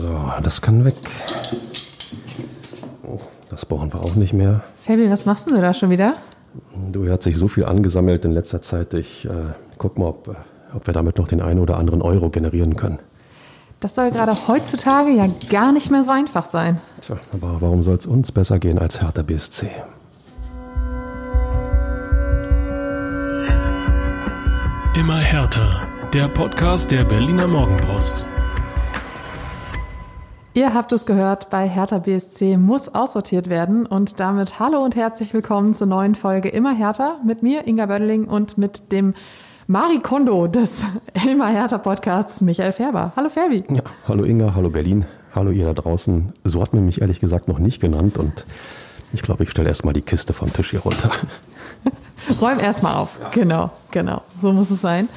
So, das kann weg. Oh, das brauchen wir auch nicht mehr. Fabi, was machst du da schon wieder? Du, hier hat sich so viel angesammelt in letzter Zeit. Ich äh, guck mal, ob, ob wir damit noch den einen oder anderen Euro generieren können. Das soll gerade heutzutage ja gar nicht mehr so einfach sein. Tja, aber warum soll es uns besser gehen als Hertha BSC? Immer härter. Der Podcast der Berliner Morgenpost. Ihr habt es gehört, bei Hertha BSC muss aussortiert werden und damit hallo und herzlich willkommen zur neuen Folge Immer härter mit mir, Inga Bödeling und mit dem Mari Kondo des Immer härter Podcasts, Michael Färber. Hallo Ferbi. Ja, hallo Inga, hallo Berlin, hallo ihr da draußen. So hat man mich ehrlich gesagt noch nicht genannt und ich glaube, ich stelle erstmal die Kiste vom Tisch hier runter. Räum erstmal auf. Ja. Genau, genau. So muss es sein.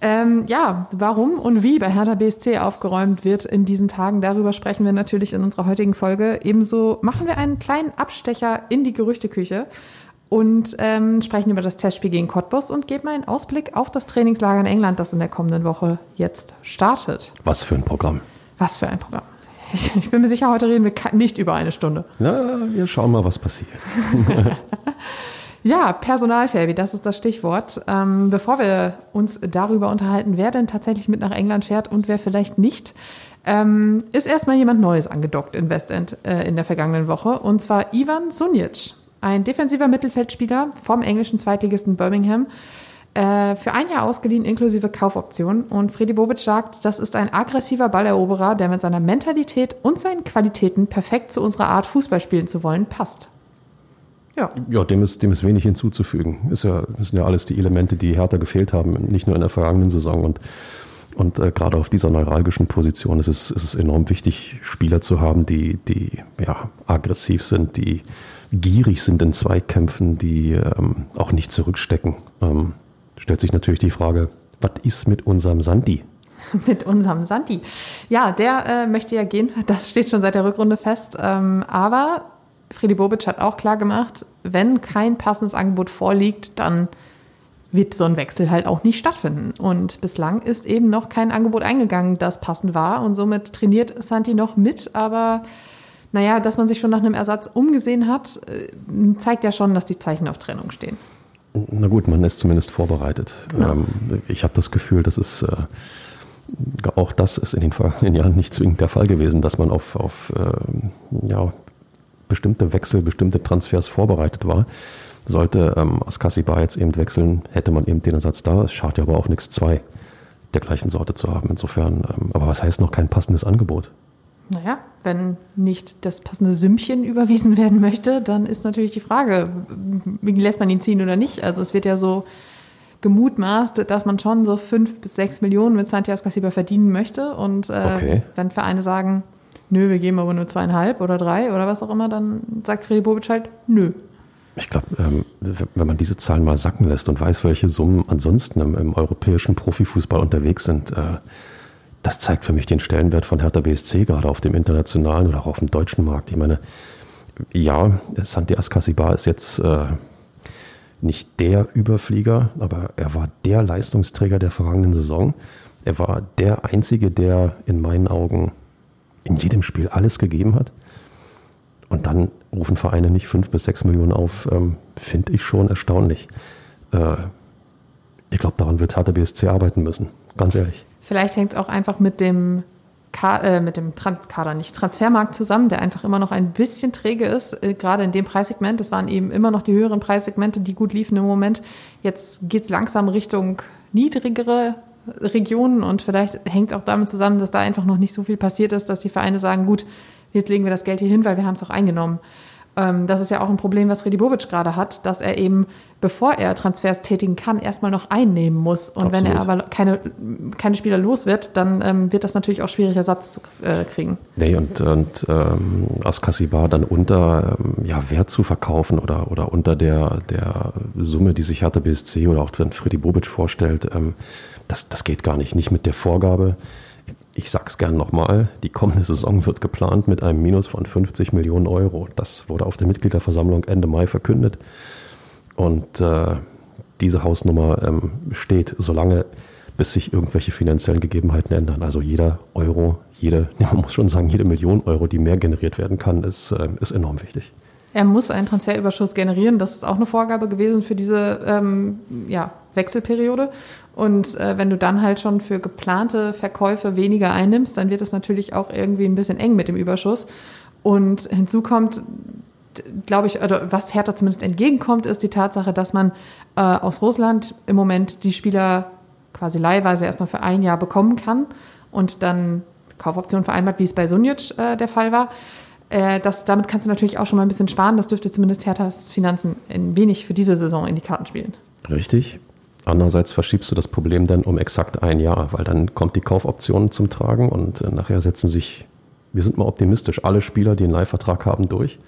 Ähm, ja, warum und wie bei Hertha BSC aufgeräumt wird in diesen Tagen, darüber sprechen wir natürlich in unserer heutigen Folge. Ebenso machen wir einen kleinen Abstecher in die Gerüchteküche und ähm, sprechen über das Testspiel gegen Cottbus und geben einen Ausblick auf das Trainingslager in England, das in der kommenden Woche jetzt startet. Was für ein Programm. Was für ein Programm. Ich, ich bin mir sicher, heute reden wir nicht über eine Stunde. Na, wir schauen mal, was passiert. Ja, Personalfabi, das ist das Stichwort. Ähm, bevor wir uns darüber unterhalten, wer denn tatsächlich mit nach England fährt und wer vielleicht nicht, ähm, ist erstmal jemand Neues angedockt in Westend äh, in der vergangenen Woche. Und zwar Ivan Sunic, ein defensiver Mittelfeldspieler vom englischen Zweitligisten Birmingham. Äh, für ein Jahr ausgeliehen inklusive Kaufoption. Und Freddy Bobic sagt, das ist ein aggressiver Balleroberer, der mit seiner Mentalität und seinen Qualitäten perfekt zu unserer Art, Fußball spielen zu wollen, passt. Ja, ja dem, ist, dem ist wenig hinzuzufügen. Ist ja, das sind ja alles die Elemente, die härter gefehlt haben, nicht nur in der vergangenen Saison. Und, und äh, gerade auf dieser neuralgischen Position ist es, ist es enorm wichtig, Spieler zu haben, die, die ja, aggressiv sind, die gierig sind in Zweikämpfen, die ähm, auch nicht zurückstecken. Ähm, stellt sich natürlich die Frage, was ist mit unserem Santi? mit unserem Santi. Ja, der äh, möchte ja gehen. Das steht schon seit der Rückrunde fest. Ähm, aber Freddy Bobic hat auch klar gemacht, wenn kein passendes Angebot vorliegt, dann wird so ein Wechsel halt auch nicht stattfinden. Und bislang ist eben noch kein Angebot eingegangen, das passend war. Und somit trainiert Santi noch mit. Aber naja, dass man sich schon nach einem Ersatz umgesehen hat, äh, zeigt ja schon, dass die Zeichen auf Trennung stehen. Na gut, man ist zumindest vorbereitet. Genau. Ähm, ich habe das Gefühl, das ist äh, auch das ist in den vergangenen Jahren nicht zwingend der Fall gewesen, dass man auf, auf äh, ja, bestimmte Wechsel, bestimmte Transfers vorbereitet war. Sollte ähm, Askasibar jetzt eben wechseln, hätte man eben den Ersatz da. Es schadet ja aber auch nichts, zwei der gleichen Sorte zu haben. Insofern, ähm, aber was heißt noch kein passendes Angebot? Naja, wenn nicht das passende Sümmchen überwiesen werden möchte, dann ist natürlich die Frage, lässt man ihn ziehen oder nicht? Also es wird ja so gemutmaßt, dass man schon so fünf bis sechs Millionen mit Santiago Casiba verdienen möchte. Und äh, okay. wenn Vereine sagen, nö, wir geben aber nur zweieinhalb oder drei oder was auch immer, dann sagt Freddy Bobic halt, nö. Ich glaube, ähm, wenn man diese Zahlen mal sacken lässt und weiß, welche Summen ansonsten im, im europäischen Profifußball unterwegs sind, äh, das zeigt für mich den Stellenwert von Hertha BSC gerade auf dem internationalen oder auch auf dem deutschen Markt. Ich meine, ja, Santi Askasibar ist jetzt äh, nicht der Überflieger, aber er war der Leistungsträger der vergangenen Saison. Er war der Einzige, der in meinen Augen in jedem Spiel alles gegeben hat. Und dann rufen Vereine nicht fünf bis sechs Millionen auf, ähm, finde ich schon erstaunlich. Äh, ich glaube, daran wird Hertha BSC arbeiten müssen, ganz ehrlich. Vielleicht hängt es auch einfach mit dem, Ka äh, mit dem Kader, nicht Transfermarkt zusammen, der einfach immer noch ein bisschen träge ist, äh, gerade in dem Preissegment. Das waren eben immer noch die höheren Preissegmente, die gut liefen im Moment. Jetzt geht es langsam Richtung niedrigere Regionen und vielleicht hängt es auch damit zusammen, dass da einfach noch nicht so viel passiert ist, dass die Vereine sagen, gut, jetzt legen wir das Geld hier hin, weil wir haben es auch eingenommen. Ähm, das ist ja auch ein Problem, was Freddy Bobic gerade hat, dass er eben, bevor er Transfers tätigen kann, erstmal noch einnehmen muss. Und Absolut. wenn er aber keine, keine Spieler los wird, dann ähm, wird das natürlich auch schwierig, Ersatz zu äh, kriegen. Nee, und, und ähm, Askasibar dann unter ähm, ja, Wert zu verkaufen oder, oder unter der, der Summe, die sich Hertha BSC oder auch wenn Freddy Bobic vorstellt, ähm, das, das geht gar nicht. Nicht mit der Vorgabe. Ich sag's gern nochmal, die kommende Saison wird geplant mit einem Minus von 50 Millionen Euro. Das wurde auf der Mitgliederversammlung Ende Mai verkündet. Und äh, diese Hausnummer ähm, steht, solange bis sich irgendwelche finanziellen Gegebenheiten ändern. Also jeder Euro, jede, man muss schon sagen, jede Million Euro, die mehr generiert werden kann, ist, äh, ist enorm wichtig. Er muss einen Transferüberschuss generieren. Das ist auch eine Vorgabe gewesen für diese ähm, ja, Wechselperiode. Und äh, wenn du dann halt schon für geplante Verkäufe weniger einnimmst, dann wird es natürlich auch irgendwie ein bisschen eng mit dem Überschuss. Und hinzu kommt, glaube ich, oder was Hertha zumindest entgegenkommt, ist die Tatsache, dass man äh, aus Russland im Moment die Spieler quasi leihweise erstmal für ein Jahr bekommen kann und dann Kaufoptionen vereinbart, wie es bei Sunjic äh, der Fall war. Äh, das, damit kannst du natürlich auch schon mal ein bisschen sparen. Das dürfte zumindest Herthas Finanzen ein wenig für diese Saison in die Karten spielen. Richtig. Andererseits verschiebst du das Problem dann um exakt ein Jahr, weil dann kommt die Kaufoption zum Tragen und äh, nachher setzen sich, wir sind mal optimistisch, alle Spieler, die einen Leihvertrag haben, durch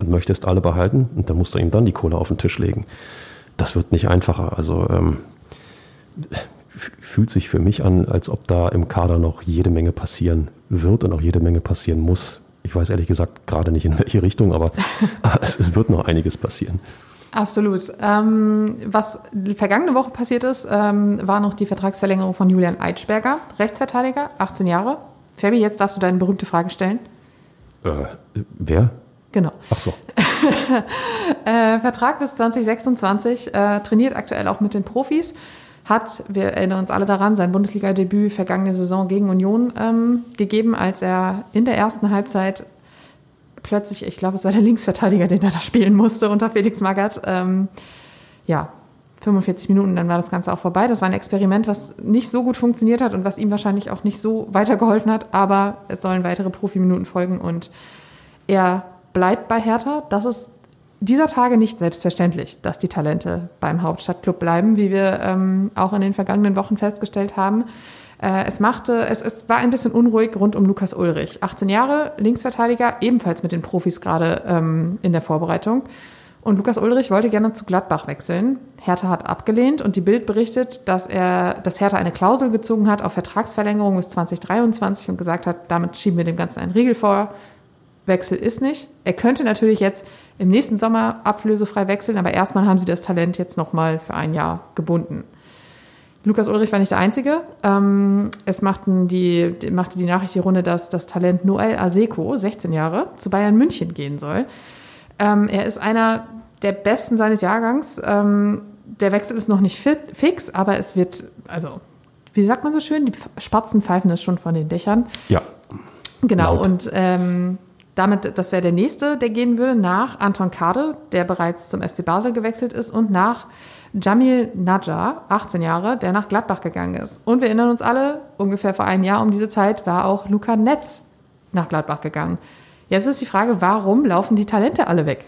und möchtest alle behalten und dann musst du ihm dann die Kohle auf den Tisch legen. Das wird nicht einfacher. Also ähm, fühlt sich für mich an, als ob da im Kader noch jede Menge passieren wird und auch jede Menge passieren muss. Ich weiß ehrlich gesagt gerade nicht in welche Richtung, aber, es, es, wird noch einiges passieren. Absolut. Ähm, was vergangene Woche passiert ist, ähm, war noch die Vertragsverlängerung von Julian Eitschberger, Rechtsverteidiger, 18 Jahre. Fabi, jetzt darfst du deine berühmte Frage stellen. Äh, wer? Genau. Ach so. äh, Vertrag bis 2026, äh, trainiert aktuell auch mit den Profis hat, wir erinnern uns alle daran, sein Bundesliga-Debüt vergangene Saison gegen Union ähm, gegeben, als er in der ersten Halbzeit plötzlich, ich glaube, es war der Linksverteidiger, den er da spielen musste unter Felix Magath. Ähm, ja, 45 Minuten, dann war das Ganze auch vorbei. Das war ein Experiment, was nicht so gut funktioniert hat und was ihm wahrscheinlich auch nicht so weitergeholfen hat, aber es sollen weitere Profiminuten folgen und er bleibt bei Hertha. Das ist dieser Tage nicht selbstverständlich, dass die Talente beim Hauptstadtclub bleiben, wie wir ähm, auch in den vergangenen Wochen festgestellt haben. Äh, es, machte, es, es war ein bisschen unruhig rund um Lukas Ulrich. 18 Jahre, Linksverteidiger, ebenfalls mit den Profis gerade ähm, in der Vorbereitung. Und Lukas Ulrich wollte gerne zu Gladbach wechseln. Hertha hat abgelehnt und die Bild berichtet, dass er, dass Hertha eine Klausel gezogen hat auf Vertragsverlängerung bis 2023 und gesagt hat, damit schieben wir dem Ganzen einen Riegel vor. Wechsel ist nicht. Er könnte natürlich jetzt im nächsten Sommer ablösefrei wechseln, aber erstmal haben sie das Talent jetzt nochmal für ein Jahr gebunden. Lukas Ulrich war nicht der Einzige. Ähm, es machten die, machte die Nachricht die Runde, dass das Talent Noel Aseko, 16 Jahre, zu Bayern München gehen soll. Ähm, er ist einer der Besten seines Jahrgangs. Ähm, der Wechsel ist noch nicht fit, fix, aber es wird, also, wie sagt man so schön, die Spatzen pfeifen es schon von den Dächern. Ja. Genau, Laut. und ähm, damit, das wäre der nächste, der gehen würde, nach Anton Kade, der bereits zum FC Basel gewechselt ist, und nach Jamil Najjar, 18 Jahre, der nach Gladbach gegangen ist. Und wir erinnern uns alle, ungefähr vor einem Jahr um diese Zeit war auch Luca Netz nach Gladbach gegangen. Jetzt ist die Frage, warum laufen die Talente alle weg?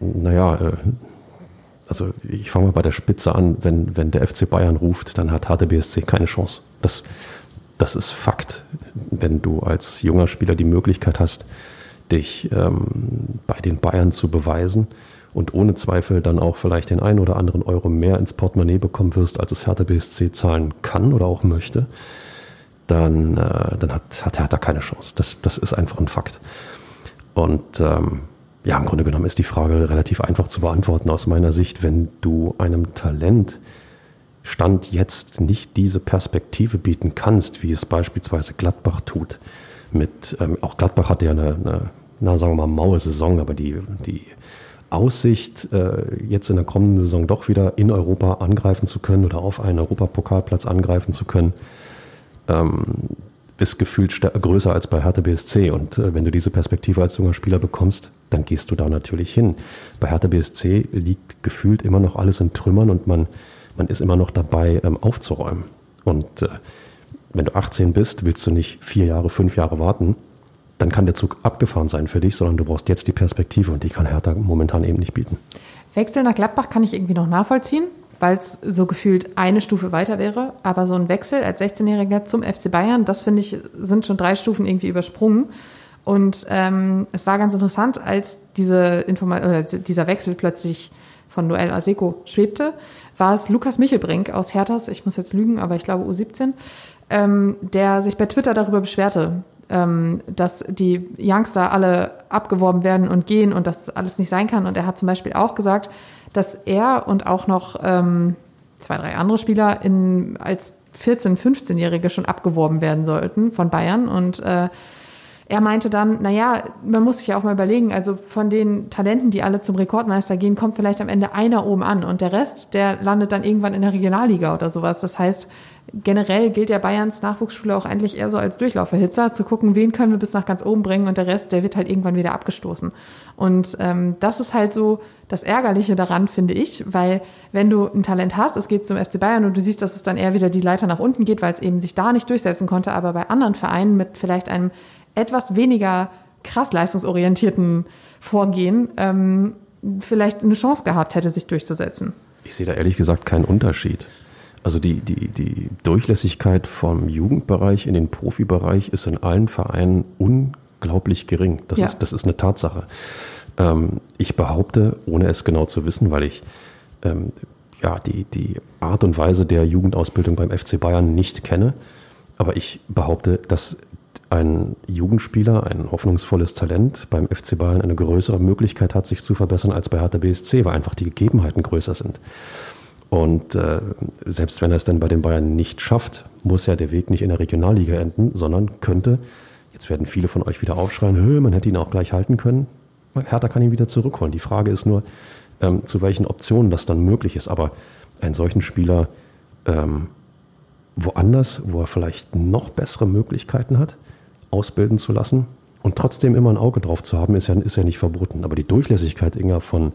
Naja, äh, also ich fange mal bei der Spitze an. Wenn, wenn der FC Bayern ruft, dann hat HTBSC keine Chance. Das, das ist Fakt. Wenn du als junger Spieler die Möglichkeit hast, dich ähm, bei den Bayern zu beweisen und ohne Zweifel dann auch vielleicht den einen oder anderen Euro mehr ins Portemonnaie bekommen wirst, als es Hertha BSC zahlen kann oder auch möchte, dann, äh, dann hat, hat Hertha keine Chance. Das, das ist einfach ein Fakt. Und ähm, ja, im Grunde genommen ist die Frage relativ einfach zu beantworten aus meiner Sicht, wenn du einem Talent Stand jetzt nicht diese Perspektive bieten kannst, wie es beispielsweise Gladbach tut. Mit, ähm, auch Gladbach hatte ja eine, eine, na, sagen wir mal, maue Saison, aber die, die Aussicht, äh, jetzt in der kommenden Saison doch wieder in Europa angreifen zu können oder auf einen Europapokalplatz angreifen zu können, ähm, ist gefühlt größer als bei Hertha BSC. Und äh, wenn du diese Perspektive als junger Spieler bekommst, dann gehst du da natürlich hin. Bei Hertha BSC liegt gefühlt immer noch alles in Trümmern und man man ist immer noch dabei, ähm, aufzuräumen. Und äh, wenn du 18 bist, willst du nicht vier Jahre, fünf Jahre warten, dann kann der Zug abgefahren sein für dich, sondern du brauchst jetzt die Perspektive und die kann Hertha momentan eben nicht bieten. Wechsel nach Gladbach kann ich irgendwie noch nachvollziehen, weil es so gefühlt eine Stufe weiter wäre. Aber so ein Wechsel als 16-Jähriger zum FC Bayern, das finde ich, sind schon drei Stufen irgendwie übersprungen. Und ähm, es war ganz interessant, als diese Informa oder dieser Wechsel plötzlich von Noel Aseko schwebte, war es Lukas Michelbrink aus Herthas, ich muss jetzt lügen, aber ich glaube U17, ähm, der sich bei Twitter darüber beschwerte, ähm, dass die Youngster alle abgeworben werden und gehen und das alles nicht sein kann. Und er hat zum Beispiel auch gesagt, dass er und auch noch ähm, zwei, drei andere Spieler in, als 14-, 15-Jährige schon abgeworben werden sollten von Bayern. Und äh, er meinte dann, naja, man muss sich ja auch mal überlegen, also von den Talenten, die alle zum Rekordmeister gehen, kommt vielleicht am Ende einer oben an und der Rest, der landet dann irgendwann in der Regionalliga oder sowas. Das heißt, generell gilt ja Bayerns Nachwuchsschule auch eigentlich eher so als Durchlauferhitzer, zu gucken, wen können wir bis nach ganz oben bringen und der Rest, der wird halt irgendwann wieder abgestoßen. Und ähm, das ist halt so das Ärgerliche daran, finde ich, weil wenn du ein Talent hast, es geht zum FC Bayern und du siehst, dass es dann eher wieder die Leiter nach unten geht, weil es eben sich da nicht durchsetzen konnte, aber bei anderen Vereinen mit vielleicht einem etwas weniger krass leistungsorientierten Vorgehen ähm, vielleicht eine Chance gehabt hätte, sich durchzusetzen. Ich sehe da ehrlich gesagt keinen Unterschied. Also die, die, die Durchlässigkeit vom Jugendbereich in den Profibereich ist in allen Vereinen unglaublich gering. Das, ja. ist, das ist eine Tatsache. Ähm, ich behaupte, ohne es genau zu wissen, weil ich ähm, ja, die, die Art und Weise der Jugendausbildung beim FC Bayern nicht kenne, aber ich behaupte, dass ein Jugendspieler, ein hoffnungsvolles Talent beim FC Bayern eine größere Möglichkeit hat, sich zu verbessern als bei Hertha BSC, weil einfach die Gegebenheiten größer sind. Und äh, selbst wenn er es dann bei den Bayern nicht schafft, muss ja der Weg nicht in der Regionalliga enden, sondern könnte, jetzt werden viele von euch wieder aufschreien, man hätte ihn auch gleich halten können. Hertha kann ihn wieder zurückholen. Die Frage ist nur, ähm, zu welchen Optionen das dann möglich ist. Aber einen solchen Spieler ähm, woanders, wo er vielleicht noch bessere Möglichkeiten hat, ausbilden zu lassen und trotzdem immer ein Auge drauf zu haben, ist ja, ist ja nicht verboten. Aber die Durchlässigkeit, Inga, von,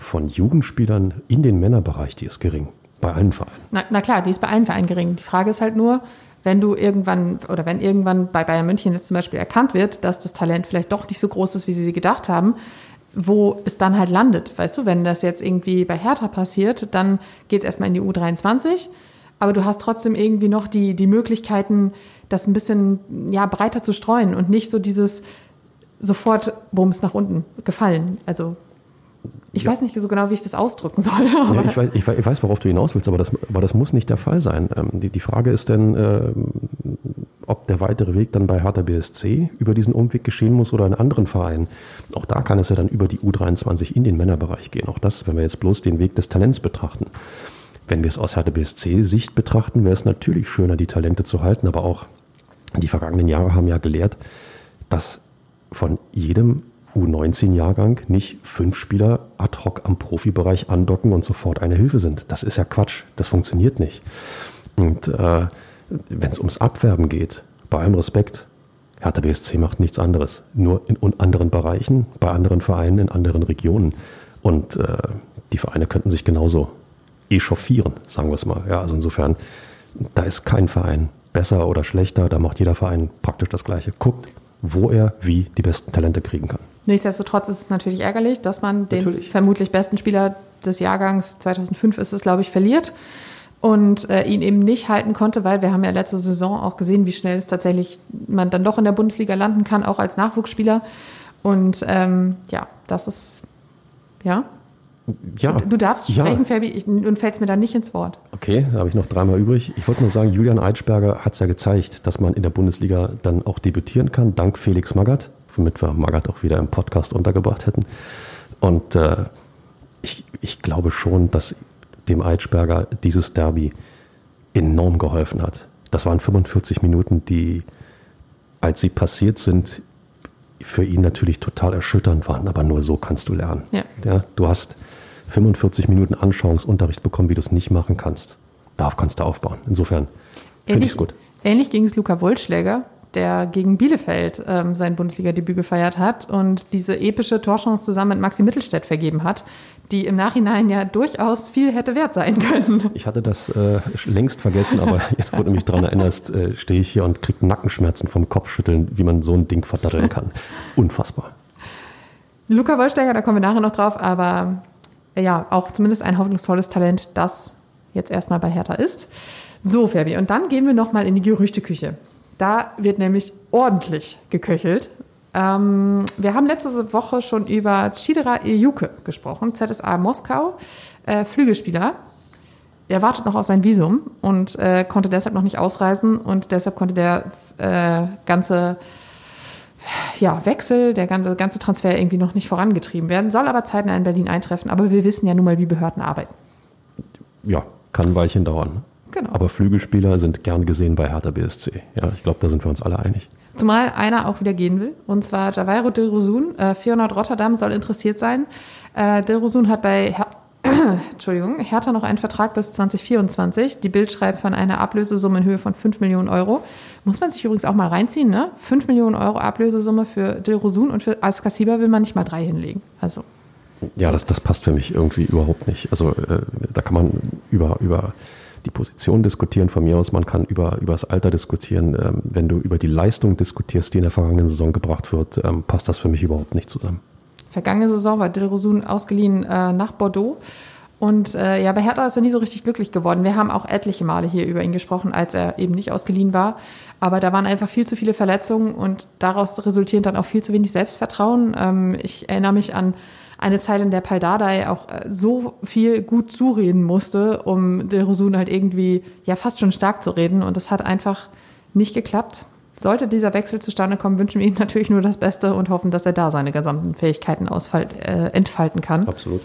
von Jugendspielern in den Männerbereich, die ist gering. Bei allen Vereinen. Na, na klar, die ist bei allen Vereinen gering. Die Frage ist halt nur, wenn du irgendwann oder wenn irgendwann bei Bayern München jetzt zum Beispiel erkannt wird, dass das Talent vielleicht doch nicht so groß ist, wie sie gedacht haben, wo es dann halt landet. Weißt du, wenn das jetzt irgendwie bei Hertha passiert, dann geht es erstmal in die U23, aber du hast trotzdem irgendwie noch die, die Möglichkeiten, das ein bisschen ja, breiter zu streuen und nicht so dieses sofort Bums nach unten gefallen. Also ich ja. weiß nicht so genau, wie ich das ausdrücken soll. Ja, ich, weiß, ich, weiß, worauf du hinaus willst, aber das, aber das muss nicht der Fall sein. Ähm, die, die Frage ist denn, äh, ob der weitere Weg dann bei Hertha BSC über diesen Umweg geschehen muss oder in anderen Vereinen. Auch da kann es ja dann über die U23 in den Männerbereich gehen. Auch das, wenn wir jetzt bloß den Weg des Talents betrachten. Wenn wir es aus Hertha BSC-Sicht betrachten, wäre es natürlich schöner, die Talente zu halten, aber auch die vergangenen Jahre haben ja gelehrt, dass von jedem U19-Jahrgang nicht fünf Spieler ad hoc am Profibereich andocken und sofort eine Hilfe sind. Das ist ja Quatsch. Das funktioniert nicht. Und äh, wenn es ums Abwerben geht, bei allem Respekt, Hertha BSC macht nichts anderes. Nur in, anderen Bereichen, bei anderen Vereinen, in anderen Regionen. Und äh, die Vereine könnten sich genauso echauffieren, sagen wir es mal. Ja, also insofern, da ist kein Verein besser oder schlechter, da macht jeder Verein praktisch das Gleiche. Guckt, wo er wie die besten Talente kriegen kann. Nichtsdestotrotz ist es natürlich ärgerlich, dass man den natürlich. vermutlich besten Spieler des Jahrgangs 2005 ist es, glaube ich, verliert und äh, ihn eben nicht halten konnte, weil wir haben ja letzte Saison auch gesehen, wie schnell es tatsächlich man dann doch in der Bundesliga landen kann, auch als Nachwuchsspieler. Und ähm, ja, das ist ja ja. Du darfst ja. sprechen, Fabi, und fällst mir da nicht ins Wort. Okay, da habe ich noch dreimal übrig. Ich wollte nur sagen, Julian Eitschberger hat es ja gezeigt, dass man in der Bundesliga dann auch debütieren kann, dank Felix Magath, womit wir Magath auch wieder im Podcast untergebracht hätten. Und äh, ich, ich glaube schon, dass dem Eitschberger dieses Derby enorm geholfen hat. Das waren 45 Minuten, die, als sie passiert sind, für ihn natürlich total erschütternd waren, aber nur so kannst du lernen. Ja. ja du hast 45 Minuten Anschauungsunterricht bekommen, wie du es nicht machen kannst. Darauf kannst du aufbauen. Insofern finde ich es gut. Ähnlich ging es Luca Wollschläger, der gegen Bielefeld ähm, sein Bundesliga-Debüt gefeiert hat und diese epische Torchance zusammen mit Maxi Mittelstädt vergeben hat, die im Nachhinein ja durchaus viel hätte wert sein können. Ich hatte das äh, längst vergessen, aber jetzt, wo du mich daran erinnerst, äh, stehe ich hier und kriege Nackenschmerzen vom Kopfschütteln, wie man so ein Ding verdatteln kann. Unfassbar. Luca Wollsteiger, da kommen wir nachher noch drauf, aber ja, auch zumindest ein hoffnungsvolles Talent, das jetzt erstmal bei Hertha ist. So, Fabi, und dann gehen wir nochmal in die Gerüchteküche. Da wird nämlich ordentlich geköchelt. Ähm, wir haben letzte Woche schon über Chidera Iljuke gesprochen, ZSA Moskau, äh, Flügelspieler. Er wartet noch auf sein Visum und äh, konnte deshalb noch nicht ausreisen und deshalb konnte der äh, ganze ja, Wechsel, der ganze, ganze Transfer irgendwie noch nicht vorangetrieben werden, soll aber zeitnah in Berlin eintreffen. Aber wir wissen ja nun mal, wie Behörden arbeiten. Ja, kann ein Weilchen dauern. Genau. Aber Flügelspieler sind gern gesehen bei Hertha BSC. Ja, ich glaube, da sind wir uns alle einig. Zumal einer auch wieder gehen will, und zwar Javairo Dilrosun. Äh, 400 Rotterdam soll interessiert sein. Äh, Dilrosun hat bei Her Entschuldigung, Hertha noch einen Vertrag bis 2024. Die Bild schreibt von einer Ablösesumme in Höhe von 5 Millionen Euro. Muss man sich übrigens auch mal reinziehen, ne? 5 Millionen Euro Ablösesumme für Dilrosun und für Al-Kassiba will man nicht mal drei hinlegen. Also. Ja, das, das passt für mich irgendwie überhaupt nicht. Also äh, da kann man über, über die Position diskutieren. Von mir aus, man kann über, über das Alter diskutieren. Ähm, wenn du über die Leistung diskutierst, die in der vergangenen Saison gebracht wird, ähm, passt das für mich überhaupt nicht zusammen. Vergangene Saison war Dilrosun ausgeliehen äh, nach Bordeaux. Und äh, ja, bei Hertha ist er nie so richtig glücklich geworden. Wir haben auch etliche Male hier über ihn gesprochen, als er eben nicht ausgeliehen war. Aber da waren einfach viel zu viele Verletzungen und daraus resultiert dann auch viel zu wenig Selbstvertrauen. Ähm, ich erinnere mich an eine Zeit, in der Paldadei auch äh, so viel gut zureden musste, um Dilrosun halt irgendwie ja fast schon stark zu reden. Und das hat einfach nicht geklappt. Sollte dieser Wechsel zustande kommen, wünschen wir ihm natürlich nur das Beste und hoffen, dass er da seine gesamten Fähigkeiten ausfalt, äh, entfalten kann. Absolut.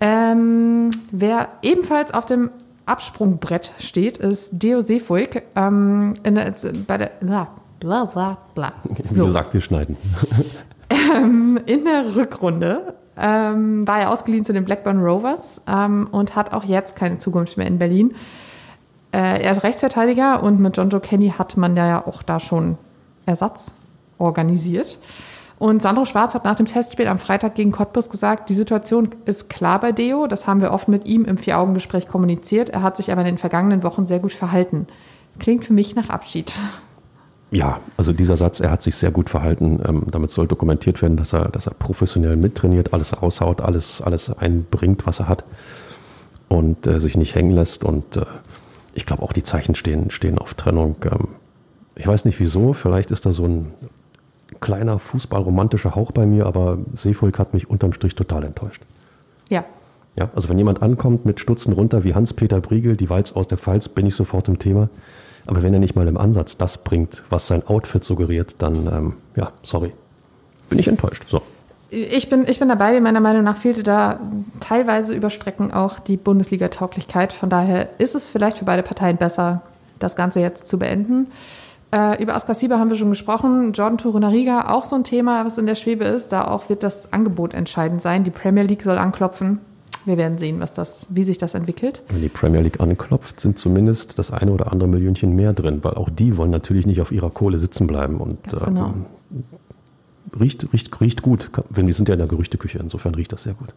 Ähm, wer ebenfalls auf dem Absprungbrett steht, ist Deo Seefuig. Ähm, in bei der, bla, bla, bla, bla. So. Wie gesagt, wir schneiden. Ähm, in der Rückrunde ähm, war er ausgeliehen zu den Blackburn Rovers ähm, und hat auch jetzt keine Zukunft mehr in Berlin. Äh, er ist Rechtsverteidiger und mit John Joe Kenny hat man ja auch da schon Ersatz organisiert. Und Sandro Schwarz hat nach dem Testspiel am Freitag gegen Cottbus gesagt, die Situation ist klar bei Deo. Das haben wir oft mit ihm im Vier-Augen-Gespräch kommuniziert. Er hat sich aber in den vergangenen Wochen sehr gut verhalten. Klingt für mich nach Abschied. Ja, also dieser Satz, er hat sich sehr gut verhalten. Ähm, damit soll dokumentiert werden, dass er, dass er professionell mittrainiert, alles raushaut, alles, alles einbringt, was er hat und äh, sich nicht hängen lässt. Und äh, ich glaube auch die Zeichen stehen, stehen auf Trennung. Ähm, ich weiß nicht wieso, vielleicht ist da so ein kleiner fußballromantischer Hauch bei mir, aber Seefolk hat mich unterm Strich total enttäuscht. Ja. Ja, also wenn jemand ankommt mit Stutzen runter wie Hans-Peter Briegel, die Walz aus der Pfalz, bin ich sofort im Thema. Aber wenn er nicht mal im Ansatz das bringt, was sein Outfit suggeriert, dann, ähm, ja, sorry. Bin ich enttäuscht. So. Ich bin, ich bin dabei. Meiner Meinung nach fehlte da teilweise über Strecken auch die Bundesliga-Tauglichkeit. Von daher ist es vielleicht für beide Parteien besser, das Ganze jetzt zu beenden. Äh, über Askasiba haben wir schon gesprochen. Jordan Torunariga, auch so ein Thema, was in der Schwebe ist. Da auch wird das Angebot entscheidend sein. Die Premier League soll anklopfen. Wir werden sehen, was das, wie sich das entwickelt. Wenn die Premier League anklopft, sind zumindest das eine oder andere Millionchen mehr drin, weil auch die wollen natürlich nicht auf ihrer Kohle sitzen bleiben. Und genau. ähm, riecht, riecht, riecht gut. Wir sind ja in der Gerüchteküche, insofern riecht das sehr gut.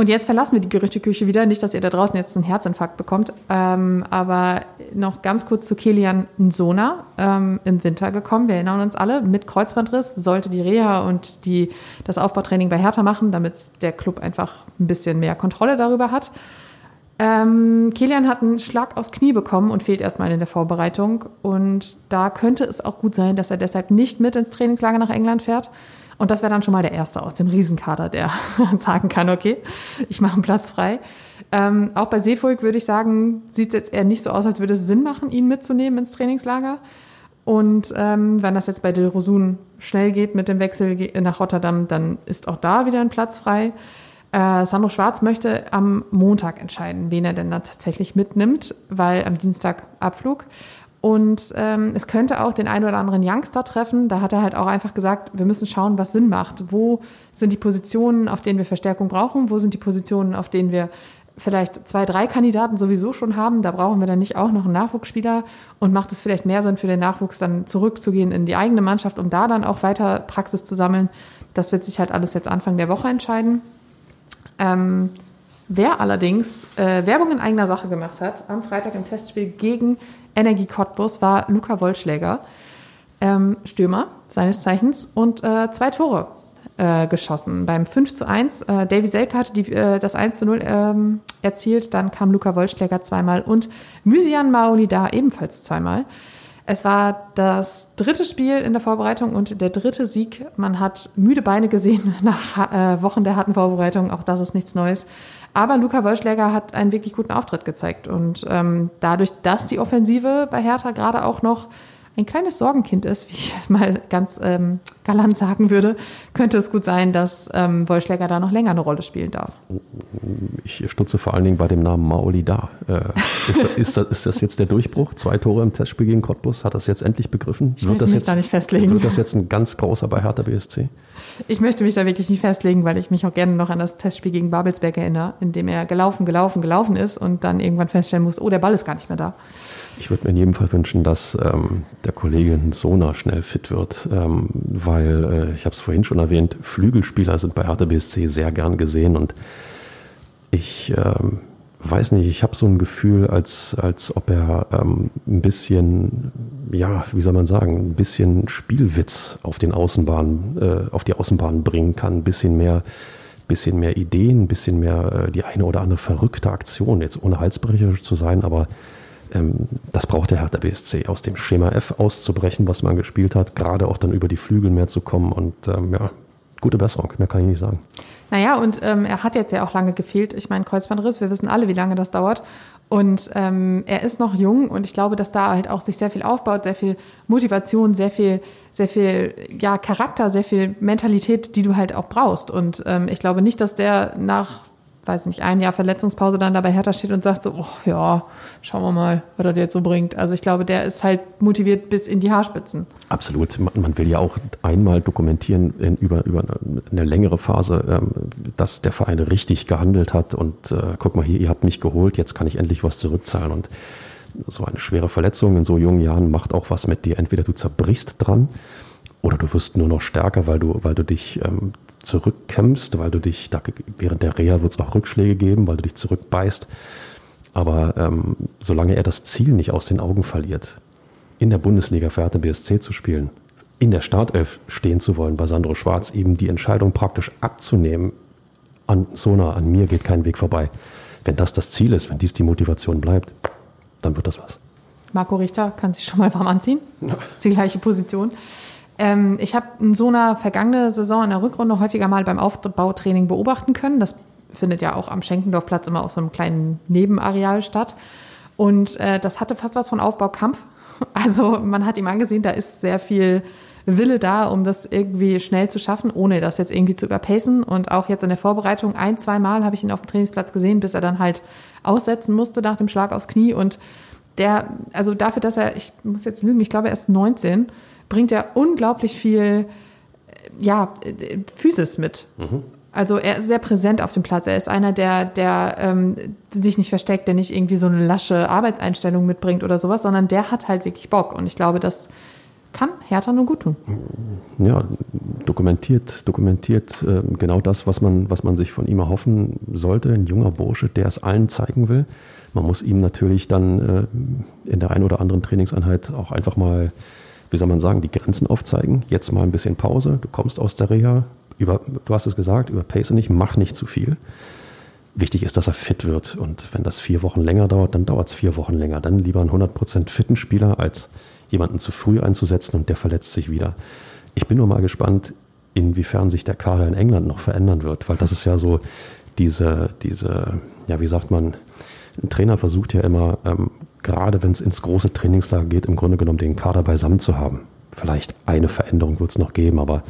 Und jetzt verlassen wir die Gerüchteküche wieder. Nicht, dass ihr da draußen jetzt einen Herzinfarkt bekommt. Ähm, aber noch ganz kurz zu Kilian Nsona ähm, im Winter gekommen. Wir erinnern uns alle, mit Kreuzbandriss sollte die Reha und die, das Aufbautraining bei Hertha machen, damit der Club einfach ein bisschen mehr Kontrolle darüber hat. Ähm, Kilian hat einen Schlag aufs Knie bekommen und fehlt erstmal in der Vorbereitung. Und da könnte es auch gut sein, dass er deshalb nicht mit ins Trainingslager nach England fährt. Und das wäre dann schon mal der Erste aus dem Riesenkader, der sagen kann, okay, ich mache einen Platz frei. Ähm, auch bei Seefolk würde ich sagen, sieht es jetzt eher nicht so aus, als würde es Sinn machen, ihn mitzunehmen ins Trainingslager. Und ähm, wenn das jetzt bei Dilrosun schnell geht mit dem Wechsel nach Rotterdam, dann ist auch da wieder ein Platz frei. Äh, Sandro Schwarz möchte am Montag entscheiden, wen er denn da tatsächlich mitnimmt, weil am Dienstag Abflug. Und ähm, es könnte auch den einen oder anderen Youngster treffen. Da hat er halt auch einfach gesagt, wir müssen schauen, was Sinn macht. Wo sind die Positionen, auf denen wir Verstärkung brauchen? Wo sind die Positionen, auf denen wir vielleicht zwei, drei Kandidaten sowieso schon haben? Da brauchen wir dann nicht auch noch einen Nachwuchsspieler. Und macht es vielleicht mehr Sinn für den Nachwuchs, dann zurückzugehen in die eigene Mannschaft, um da dann auch weiter Praxis zu sammeln? Das wird sich halt alles jetzt Anfang der Woche entscheiden. Ähm, wer allerdings äh, Werbung in eigener Sache gemacht hat, am Freitag im Testspiel gegen Energie Cottbus war Luca Wollschläger, ähm, Stürmer seines Zeichens, und äh, zwei Tore äh, geschossen. Beim 5 zu 1, äh, Davy Selke hatte die, äh, das 1 zu 0 ähm, erzielt, dann kam Luca Wollschläger zweimal und Mysian Maolida ebenfalls zweimal. Es war das dritte Spiel in der Vorbereitung und der dritte Sieg. Man hat müde Beine gesehen nach äh, Wochen der harten Vorbereitung. Auch das ist nichts Neues. Aber Luca Wollschläger hat einen wirklich guten Auftritt gezeigt. Und ähm, dadurch, dass die Offensive bei Hertha gerade auch noch ein kleines Sorgenkind ist, wie ich mal ganz ähm, galant sagen würde, könnte es gut sein, dass ähm, Wollschläger da noch länger eine Rolle spielen darf. Ich stutze vor allen Dingen bei dem Namen Maoli da. Äh, ist, das, ist, das, ist, das, jetzt der Durchbruch? Zwei Tore im Testspiel gegen Cottbus? Hat das jetzt endlich begriffen? Ich wird das mich jetzt, da nicht festlegen. Wird das jetzt ein ganz großer bei Hertha BSC? Ich möchte mich da wirklich nicht festlegen, weil ich mich auch gerne noch an das Testspiel gegen Babelsberg erinnere, in dem er gelaufen, gelaufen, gelaufen ist und dann irgendwann feststellen muss, oh, der Ball ist gar nicht mehr da. Ich würde mir in jedem Fall wünschen, dass ähm, der Kollege Sona schnell fit wird, ähm, weil, äh, ich habe es vorhin schon erwähnt, Flügelspieler sind bei Hertha BSC sehr gern gesehen und ich ähm, weiß nicht, ich habe so ein Gefühl, als, als ob er ähm, ein bisschen, ja, wie soll man sagen, ein bisschen Spielwitz auf den Außenbahnen, äh, auf die Außenbahn bringen kann, ein bisschen mehr bisschen mehr Ideen, ein bisschen mehr äh, die eine oder andere verrückte Aktion, jetzt ohne halsbrecherisch zu sein, aber ähm, das braucht der Hertha BSC, aus dem Schema F auszubrechen, was man gespielt hat, gerade auch dann über die Flügel mehr zu kommen und ähm, ja, gute Besserung, mehr kann ich nicht sagen. Naja, und ähm, er hat jetzt ja auch lange gefehlt. Ich meine, Kreuzbandriss, wir wissen alle, wie lange das dauert. Und ähm, er ist noch jung und ich glaube, dass da halt auch sich sehr viel aufbaut, sehr viel Motivation, sehr viel, sehr viel ja, Charakter, sehr viel Mentalität, die du halt auch brauchst. Und ähm, ich glaube nicht, dass der nach weiß nicht, ein Jahr Verletzungspause dann dabei Hertha steht und sagt so, oh, ja, schauen wir mal, was er jetzt so bringt. Also ich glaube, der ist halt motiviert bis in die Haarspitzen. Absolut. Man will ja auch einmal dokumentieren in, über, über eine längere Phase, ähm, dass der Verein richtig gehandelt hat und äh, guck mal hier, ihr habt mich geholt, jetzt kann ich endlich was zurückzahlen und so eine schwere Verletzung in so jungen Jahren macht auch was mit dir. Entweder du zerbrichst dran oder du wirst nur noch stärker, weil du, weil du dich ähm, zurückkämpfst, weil du dich, da, während der Reha wird es auch Rückschläge geben, weil du dich zurückbeißt. Aber ähm, solange er das Ziel nicht aus den Augen verliert, in der Bundesliga für Hertha BSC zu spielen, in der Startelf stehen zu wollen bei Sandro Schwarz, eben die Entscheidung praktisch abzunehmen, an Sona, an mir geht kein Weg vorbei. Wenn das das Ziel ist, wenn dies die Motivation bleibt, dann wird das was. Marco Richter kann sich schon mal warm anziehen. Das ist die gleiche Position. Ähm, ich habe in so einer vergangenen Saison in der Rückrunde häufiger mal beim Aufbautraining beobachten können. Das findet ja auch am Schenkendorfplatz immer auf so einem kleinen Nebenareal statt. Und äh, das hatte fast was von Aufbaukampf. Also man hat ihm angesehen, da ist sehr viel Wille da, um das irgendwie schnell zu schaffen, ohne das jetzt irgendwie zu überpacen. Und auch jetzt in der Vorbereitung ein, zwei Mal habe ich ihn auf dem Trainingsplatz gesehen, bis er dann halt aussetzen musste nach dem Schlag aufs Knie. Und der, also dafür, dass er, ich muss jetzt lügen, ich glaube, er ist 19, bringt er unglaublich viel ja, Physis mit. Mhm. Also er ist sehr präsent auf dem Platz. Er ist einer, der, der ähm, sich nicht versteckt, der nicht irgendwie so eine lasche Arbeitseinstellung mitbringt oder sowas, sondern der hat halt wirklich Bock. Und ich glaube, das kann Hertha nur gut tun. Ja, dokumentiert, dokumentiert äh, genau das, was man, was man sich von ihm erhoffen sollte. Ein junger Bursche, der es allen zeigen will. Man muss ihm natürlich dann äh, in der einen oder anderen Trainingseinheit auch einfach mal wie soll man sagen, die Grenzen aufzeigen. Jetzt mal ein bisschen Pause, du kommst aus der Reha, über, du hast es gesagt, überpace nicht, mach nicht zu viel. Wichtig ist, dass er fit wird. Und wenn das vier Wochen länger dauert, dann dauert es vier Wochen länger. Dann lieber einen 100% fitten Spieler, als jemanden zu früh einzusetzen und der verletzt sich wieder. Ich bin nur mal gespannt, inwiefern sich der Kader in England noch verändern wird, weil das ist ja so diese, diese, ja, wie sagt man, ein Trainer versucht ja immer, ähm, gerade wenn es ins große Trainingslager geht, im Grunde genommen den Kader beisammen zu haben. Vielleicht eine Veränderung wird es noch geben, aber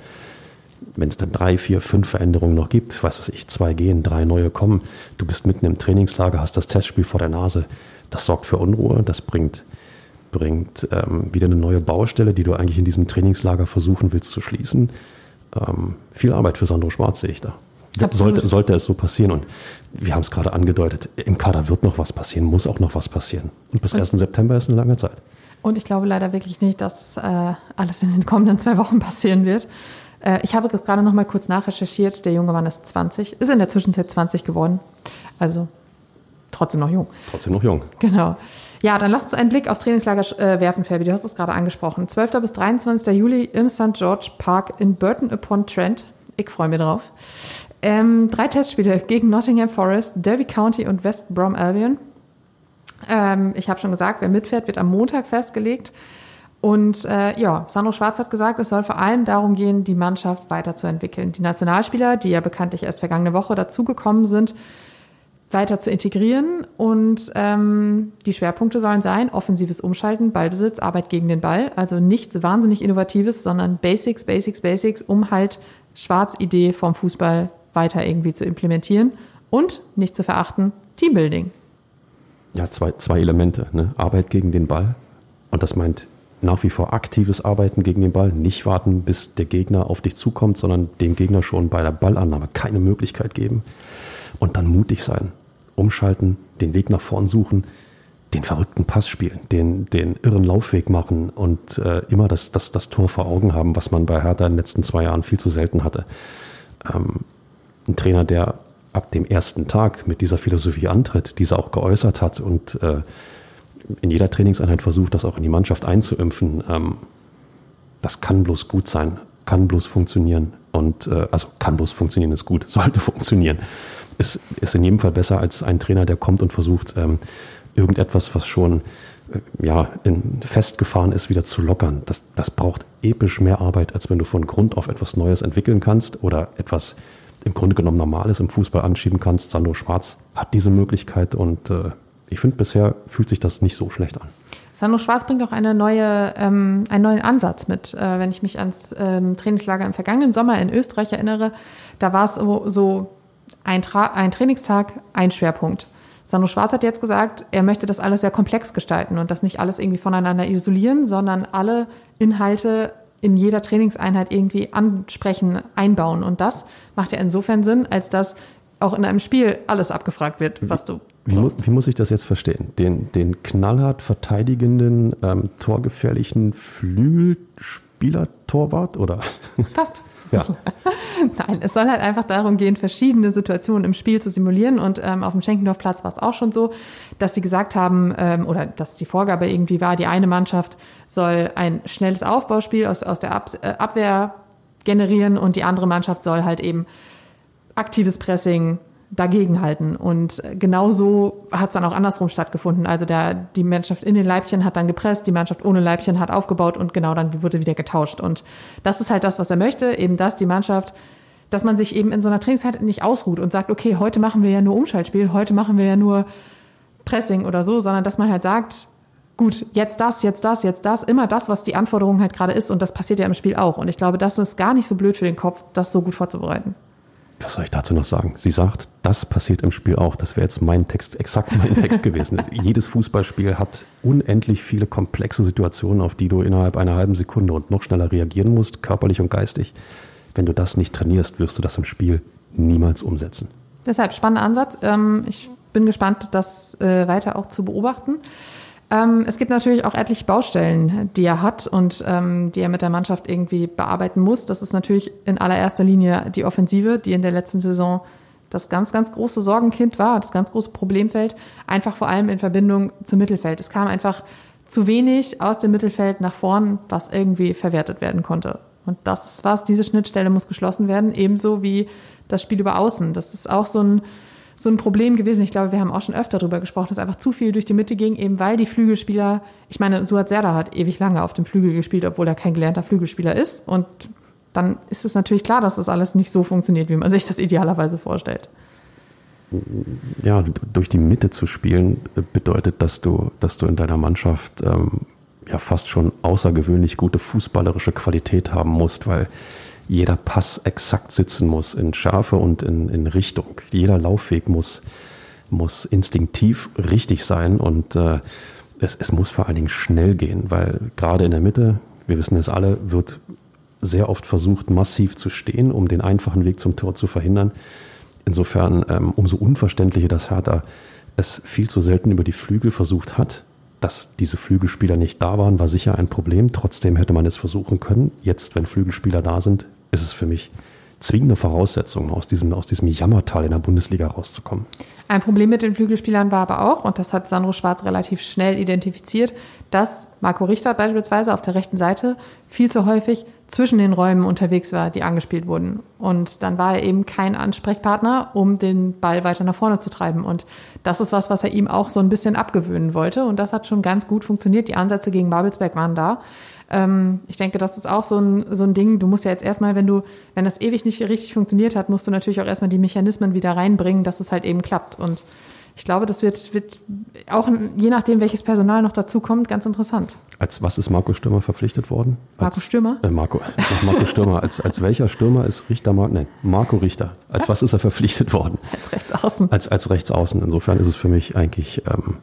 wenn es dann drei, vier, fünf Veränderungen noch gibt, weiß was ich, zwei gehen, drei neue kommen, du bist mitten im Trainingslager, hast das Testspiel vor der Nase, das sorgt für Unruhe, das bringt, bringt ähm, wieder eine neue Baustelle, die du eigentlich in diesem Trainingslager versuchen willst zu schließen. Ähm, viel Arbeit für Sandro Schwarz sehe ich da. Sollte, sollte es so passieren. Und wir haben es gerade angedeutet, im Kader wird noch was passieren, muss auch noch was passieren. Und bis 1. September ist eine lange Zeit. Und ich glaube leider wirklich nicht, dass äh, alles in den kommenden zwei Wochen passieren wird. Äh, ich habe das gerade noch mal kurz nachrecherchiert. Der junge Mann ist 20, ist in der Zwischenzeit 20 geworden. Also trotzdem noch jung. Trotzdem noch jung. Genau. Ja, dann lasst uns einen Blick aufs Trainingslager äh, werfen, Fabi. Du hast es gerade angesprochen. 12. bis 23. Juli im St. George Park in Burton upon Trent. Ich freue mich drauf. Ähm, drei Testspiele gegen Nottingham Forest, Derby County und West Brom Albion. Ähm, ich habe schon gesagt, wer mitfährt, wird am Montag festgelegt. Und äh, ja, Sandro Schwarz hat gesagt, es soll vor allem darum gehen, die Mannschaft weiterzuentwickeln. Die Nationalspieler, die ja bekanntlich erst vergangene Woche dazugekommen sind, weiter zu integrieren. Und ähm, die Schwerpunkte sollen sein, offensives Umschalten, Ballbesitz, Arbeit gegen den Ball. Also nichts wahnsinnig Innovatives, sondern Basics, Basics, Basics, um halt Schwarz-Idee vom Fußball weiter irgendwie zu implementieren. Und nicht zu verachten, Teambuilding. Ja, zwei, zwei Elemente. Ne? Arbeit gegen den Ball. Und das meint nach wie vor aktives Arbeiten gegen den Ball. Nicht warten, bis der Gegner auf dich zukommt, sondern dem Gegner schon bei der Ballannahme keine Möglichkeit geben. Und dann mutig sein. Umschalten, den Weg nach vorn suchen, den verrückten Pass spielen, den, den irren Laufweg machen und äh, immer das, das, das Tor vor Augen haben, was man bei Hertha in den letzten zwei Jahren viel zu selten hatte. Ähm, ein Trainer, der ab dem ersten Tag mit dieser Philosophie antritt, diese auch geäußert hat und äh, in jeder Trainingseinheit versucht, das auch in die Mannschaft einzuimpfen, ähm, das kann bloß gut sein, kann bloß funktionieren. Und äh, also kann bloß funktionieren ist gut, sollte funktionieren. Ist, ist in jedem Fall besser als ein Trainer, der kommt und versucht, ähm, irgendetwas, was schon äh, ja, in, festgefahren ist, wieder zu lockern. Das, das braucht episch mehr Arbeit, als wenn du von Grund auf etwas Neues entwickeln kannst oder etwas im Grunde genommen Normales im Fußball anschieben kannst. Sandro Schwarz hat diese Möglichkeit und äh, ich finde, bisher fühlt sich das nicht so schlecht an. Sandro Schwarz bringt auch eine neue, ähm, einen neuen Ansatz mit. Äh, wenn ich mich ans ähm, Trainingslager im vergangenen Sommer in Österreich erinnere, da war es so, so ein, Tra ein Trainingstag, ein Schwerpunkt. Sandro Schwarz hat jetzt gesagt, er möchte das alles sehr komplex gestalten und das nicht alles irgendwie voneinander isolieren, sondern alle Inhalte in jeder Trainingseinheit irgendwie ansprechen, einbauen. Und das macht ja insofern Sinn, als dass auch in einem Spiel alles abgefragt wird, was du. Wie muss, wie muss ich das jetzt verstehen? Den, den knallhart verteidigenden, ähm, torgefährlichen Flügelspieler-Torwart oder? Fast. Ja. Nein, es soll halt einfach darum gehen, verschiedene Situationen im Spiel zu simulieren. Und ähm, auf dem Schenkendorfplatz war es auch schon so, dass sie gesagt haben, ähm, oder dass die Vorgabe irgendwie war, die eine Mannschaft soll ein schnelles Aufbauspiel aus, aus der Ab äh, Abwehr generieren und die andere Mannschaft soll halt eben aktives Pressing dagegenhalten. Und genau so hat es dann auch andersrum stattgefunden. Also der, die Mannschaft in den Leibchen hat dann gepresst, die Mannschaft ohne Leibchen hat aufgebaut und genau dann wurde wieder getauscht. Und das ist halt das, was er möchte, eben dass die Mannschaft, dass man sich eben in so einer Trainingszeit nicht ausruht und sagt, okay, heute machen wir ja nur Umschaltspiel, heute machen wir ja nur Pressing oder so, sondern dass man halt sagt, gut, jetzt das, jetzt das, jetzt das, immer das, was die Anforderung halt gerade ist und das passiert ja im Spiel auch. Und ich glaube, das ist gar nicht so blöd für den Kopf, das so gut vorzubereiten was soll ich dazu noch sagen? Sie sagt, das passiert im Spiel auch. Das wäre jetzt mein Text, exakt mein Text gewesen. Jedes Fußballspiel hat unendlich viele komplexe Situationen, auf die du innerhalb einer halben Sekunde und noch schneller reagieren musst, körperlich und geistig. Wenn du das nicht trainierst, wirst du das im Spiel niemals umsetzen. Deshalb spannender Ansatz. Ähm, ich bin gespannt, das äh, weiter auch zu beobachten. Ähm, es gibt natürlich auch etliche Baustellen, die er hat und ähm, die er mit der Mannschaft irgendwie bearbeiten muss. Das ist natürlich in allererster Linie die Offensive, die in der letzten Saison das ganz, ganz große Sorgenkind war, das ganz große Problemfeld, einfach vor allem in Verbindung zum Mittelfeld. Es kam einfach zu wenig aus dem Mittelfeld nach vorn, was irgendwie verwertet werden konnte. Und das ist was, diese Schnittstelle muss geschlossen werden, ebenso wie das Spiel über Außen. Das ist auch so ein so ein Problem gewesen. Ich glaube, wir haben auch schon öfter darüber gesprochen, dass einfach zu viel durch die Mitte ging, eben weil die Flügelspieler, ich meine, Suat Serdar hat ewig lange auf dem Flügel gespielt, obwohl er kein gelernter Flügelspieler ist. Und dann ist es natürlich klar, dass das alles nicht so funktioniert, wie man sich das idealerweise vorstellt. Ja, durch die Mitte zu spielen bedeutet, dass du, dass du in deiner Mannschaft ähm, ja fast schon außergewöhnlich gute fußballerische Qualität haben musst, weil jeder Pass exakt sitzen muss in Schärfe und in, in Richtung. Jeder Laufweg muss, muss instinktiv richtig sein und äh, es, es muss vor allen Dingen schnell gehen, weil gerade in der Mitte, wir wissen es alle, wird sehr oft versucht, massiv zu stehen, um den einfachen Weg zum Tor zu verhindern. Insofern ähm, umso unverständlicher, dass Hertha es viel zu selten über die Flügel versucht hat. Dass diese Flügelspieler nicht da waren, war sicher ein Problem. Trotzdem hätte man es versuchen können. Jetzt, wenn Flügelspieler da sind, ist es für mich zwingende Voraussetzung, aus diesem, aus diesem Jammertal in der Bundesliga rauszukommen. Ein Problem mit den Flügelspielern war aber auch, und das hat Sandro Schwarz relativ schnell identifiziert, dass Marco Richter beispielsweise auf der rechten Seite viel zu häufig zwischen den Räumen unterwegs war, die angespielt wurden. Und dann war er eben kein Ansprechpartner, um den Ball weiter nach vorne zu treiben. Und das ist was, was er ihm auch so ein bisschen abgewöhnen wollte. Und das hat schon ganz gut funktioniert. Die Ansätze gegen Babelsberg waren da. Ähm, ich denke, das ist auch so ein, so ein Ding. Du musst ja jetzt erstmal, wenn du, wenn das ewig nicht richtig funktioniert hat, musst du natürlich auch erstmal die Mechanismen wieder reinbringen, dass es halt eben klappt. Und ich glaube, das wird, wird auch je nachdem, welches Personal noch dazu kommt, ganz interessant. Als was ist Marco Stürmer verpflichtet worden? Marco als, Stürmer? Äh, Marco, Marco Stürmer. Als, als welcher Stürmer ist Richter Marco? Nein, Marco Richter. Als was ist er verpflichtet worden? Als Rechtsaußen. Als, als Rechtsaußen. Insofern ist es für mich eigentlich ähm,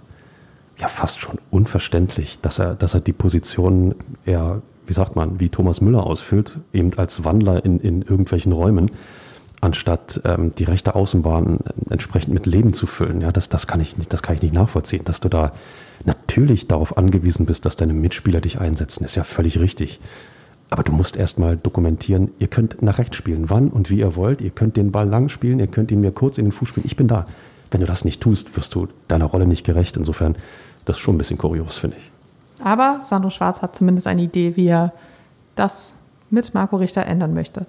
ja fast schon unverständlich, dass er, dass er die Position eher, wie sagt man, wie Thomas Müller ausfüllt, eben als Wandler in, in irgendwelchen Räumen anstatt ähm, die rechte Außenbahn entsprechend mit Leben zu füllen. Ja, das, das, kann ich nicht, das kann ich nicht nachvollziehen. Dass du da natürlich darauf angewiesen bist, dass deine Mitspieler dich einsetzen, ist ja völlig richtig. Aber du musst erstmal dokumentieren, ihr könnt nach rechts spielen, wann und wie ihr wollt. Ihr könnt den Ball lang spielen, ihr könnt ihn mir kurz in den Fuß spielen. Ich bin da. Wenn du das nicht tust, wirst du deiner Rolle nicht gerecht. Insofern, das ist schon ein bisschen kurios, finde ich. Aber Sandro Schwarz hat zumindest eine Idee, wie er das mit Marco Richter ändern möchte.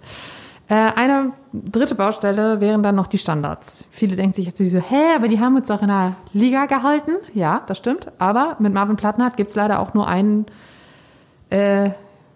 Äh, eine dritte Baustelle wären dann noch die Standards. Viele denken sich jetzt so, hä, aber die haben uns doch in der Liga gehalten. Ja, das stimmt. Aber mit Marvin Plattenhardt gibt es leider auch nur einen äh,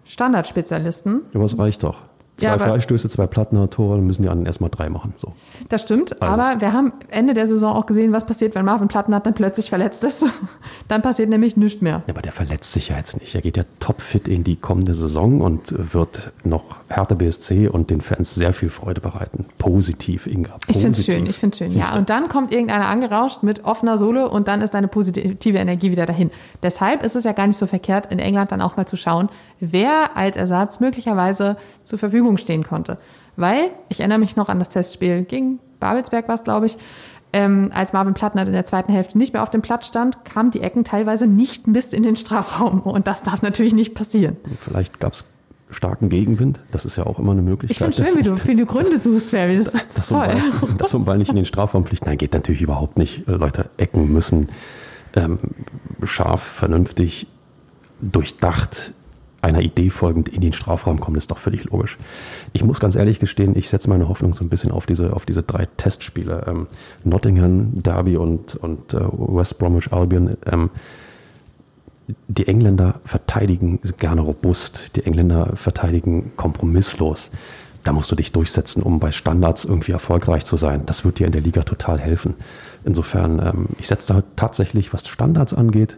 Standardspezialisten. Ja, was reicht doch. Zwei Ja, Freistöße, zwei Plattener Tore, dann müssen die anderen erstmal drei machen. So. Das stimmt, Also. aber wir haben Ende der Saison auch gesehen, was passiert, wenn Marvin Plattenhardt dann plötzlich verletzt ist. dann passiert nämlich nichts mehr. Ja, aber der verletzt sich ja jetzt nicht. Er geht ja topfit in die kommende Saison und wird noch Hertha BSC und den Fans sehr viel Freude bereiten. Positiv, Inga. Ich finde es positiv. schön, ich finde es schön. Ja, und dann kommt irgendeiner angerauscht mit offener Sohle und dann ist deine positive Energie wieder dahin. Deshalb ist es ja gar nicht so verkehrt, in England dann auch mal zu schauen, wer als Ersatz möglicherweise zur Verfügung stehen konnte. Weil, ich erinnere mich noch an das Testspiel gegen Babelsberg war es, glaube ich, ähm, als Marvin Plattner in der zweiten Hälfte nicht mehr auf dem Platz stand, kamen die Ecken teilweise nicht bis in den Strafraum. Und das darf natürlich nicht passieren. Vielleicht gab es starken Gegenwind. Das ist ja auch immer eine Ich Möglichkeit. finde schön, wie du, wie du Gründe suchst, Fabi. Das ist dass so, toll. Ball, dass so ein Ball nicht in den Strafraum fliegt. Nein, geht natürlich überhaupt nicht. Leute, Ecken müssen ähm, scharf, vernünftig, durchdacht einer Idee folgend in den Strafraum kommen, ist doch völlig logisch. Ich muss ganz ehrlich gestehen, ich setze meine Hoffnung so ein bisschen auf diese, auf diese drei Testspiele. Ähm, Nottingham, Derby und, und äh, West Bromwich Albion. Ähm, die Engländer verteidigen gerne robust, die Engländer verteidigen kompromisslos. Da musst du dich durchsetzen, um bei Standards irgendwie erfolgreich zu sein. Das wird dir in der Liga total helfen. Insofern, ähm, ich setze da tatsächlich, was Standards angeht,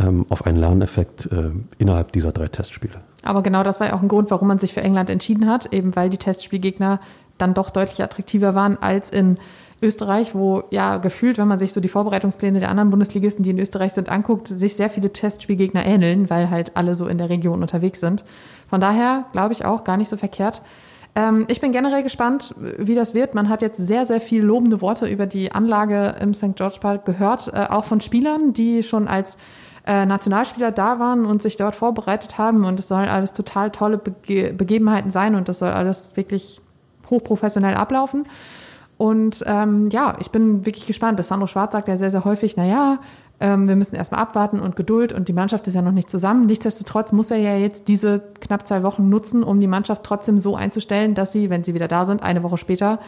ähm, auf einen Lerneffekt äh, innerhalb dieser drei Testspiele. Aber genau das war ja auch ein Grund, warum man sich für England entschieden hat, eben weil die Testspielgegner dann doch deutlich attraktiver waren als in Österreich, wo ja gefühlt, wenn man sich so die Vorbereitungspläne der anderen Bundesligisten, die in Österreich sind, anguckt, sich sehr viele Testspielgegner ähneln, weil halt alle so in der Region unterwegs sind. Von daher glaube ich auch gar nicht so verkehrt. Ähm, ich bin generell gespannt, wie das wird. Man hat jetzt sehr, sehr viel lobende Worte über die Anlage im St. George Park gehört, äh, auch von Spielern, die schon als äh, Nationalspieler da waren und sich dort vorbereitet haben. Und es sollen alles total tolle Bege Begebenheiten sein und das soll alles wirklich hochprofessionell ablaufen. Und ähm, ja, ich bin wirklich gespannt. Das Sandro Schwarz sagt ja sehr, sehr häufig, naja, ähm, wir müssen erstmal abwarten und Geduld und die Mannschaft ist ja noch nicht zusammen. Nichtsdestotrotz muss er ja jetzt diese knapp zwei Wochen nutzen, um die Mannschaft trotzdem so einzustellen, dass sie, wenn sie wieder da sind, eine Woche später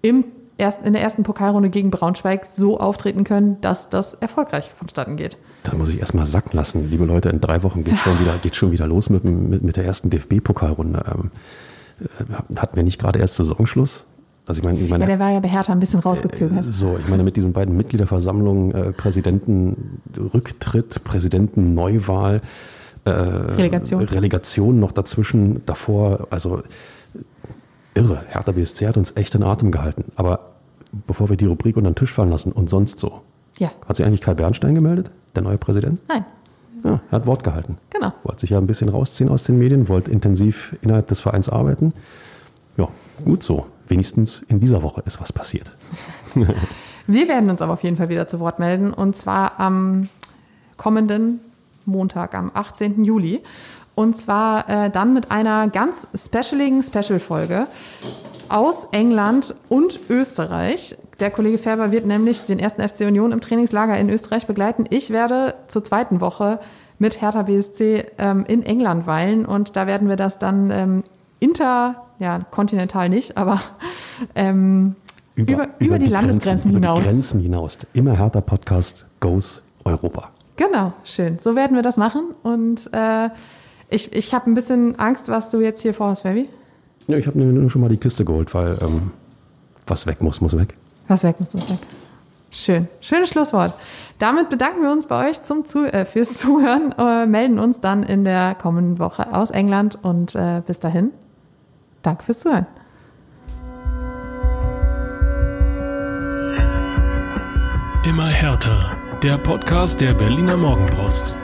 im ersten, in der ersten Pokalrunde gegen Braunschweig so auftreten können, dass das erfolgreich vonstatten geht. Das muss ich erstmal sacken lassen. Liebe Leute, in drei Wochen geht schon wieder, geht schon wieder los mit, mit, mit der ersten DFB-Pokalrunde. Ähm, äh, hatten wir nicht gerade erst Saisonschluss? Also ich meine, ich meine Ja, der war ja bei Hertha ein bisschen rausgezögert. So, ich meine, mit diesen beiden Mitgliederversammlungen, äh, Präsidentenrücktritt, Präsidentenneuwahl, äh, Relegation. Relegation noch dazwischen, davor, also irre. Hertha BSC hat uns echt in Atem gehalten. Aber bevor wir die Rubrik unter den Tisch fallen lassen und sonst so, Ja, hat sich eigentlich Kai Bernstein gemeldet, der neue Präsident? nein, Ja, er hat Wort gehalten. genau. Wollte sich ja ein bisschen rausziehen aus den Medien, wollte intensiv innerhalb des Vereins arbeiten. Ja, gut so. Wenigstens in dieser Woche ist was passiert. Wir werden uns aber auf jeden Fall wieder zu Wort melden und zwar am kommenden Montag, am 18. Juli. Und zwar äh, dann mit einer ganz specialigen Special-Folge aus England und Österreich. Der Kollege Färber wird nämlich den ersten FC Union im Trainingslager in Österreich begleiten. Ich werde zur zweiten Woche mit Hertha BSC ähm, in England weilen und da werden wir das dann ähm, inter, ja, kontinental nicht, aber ähm, über, über, die, Landesgrenzen Grenzen, hinaus. Über die Grenzen hinaus. Immer härter Podcast goes Europa. Genau, schön. So werden wir das machen. Und äh, Ich, ich habe ein bisschen Angst, was du jetzt hier vorhast, Baby. Ja, ich habe nur schon mal die Kiste geholt, weil ähm, was weg muss, muss weg. Was weg muss, muss weg. Schön. Schönes Schlusswort. Damit bedanken wir uns bei euch zum Zu äh, fürs Zuhören, äh, melden uns dann in der kommenden Woche aus England und äh, bis dahin, danke fürs Zuhören. Immer härter. Der Podcast der Berliner Morgenpost.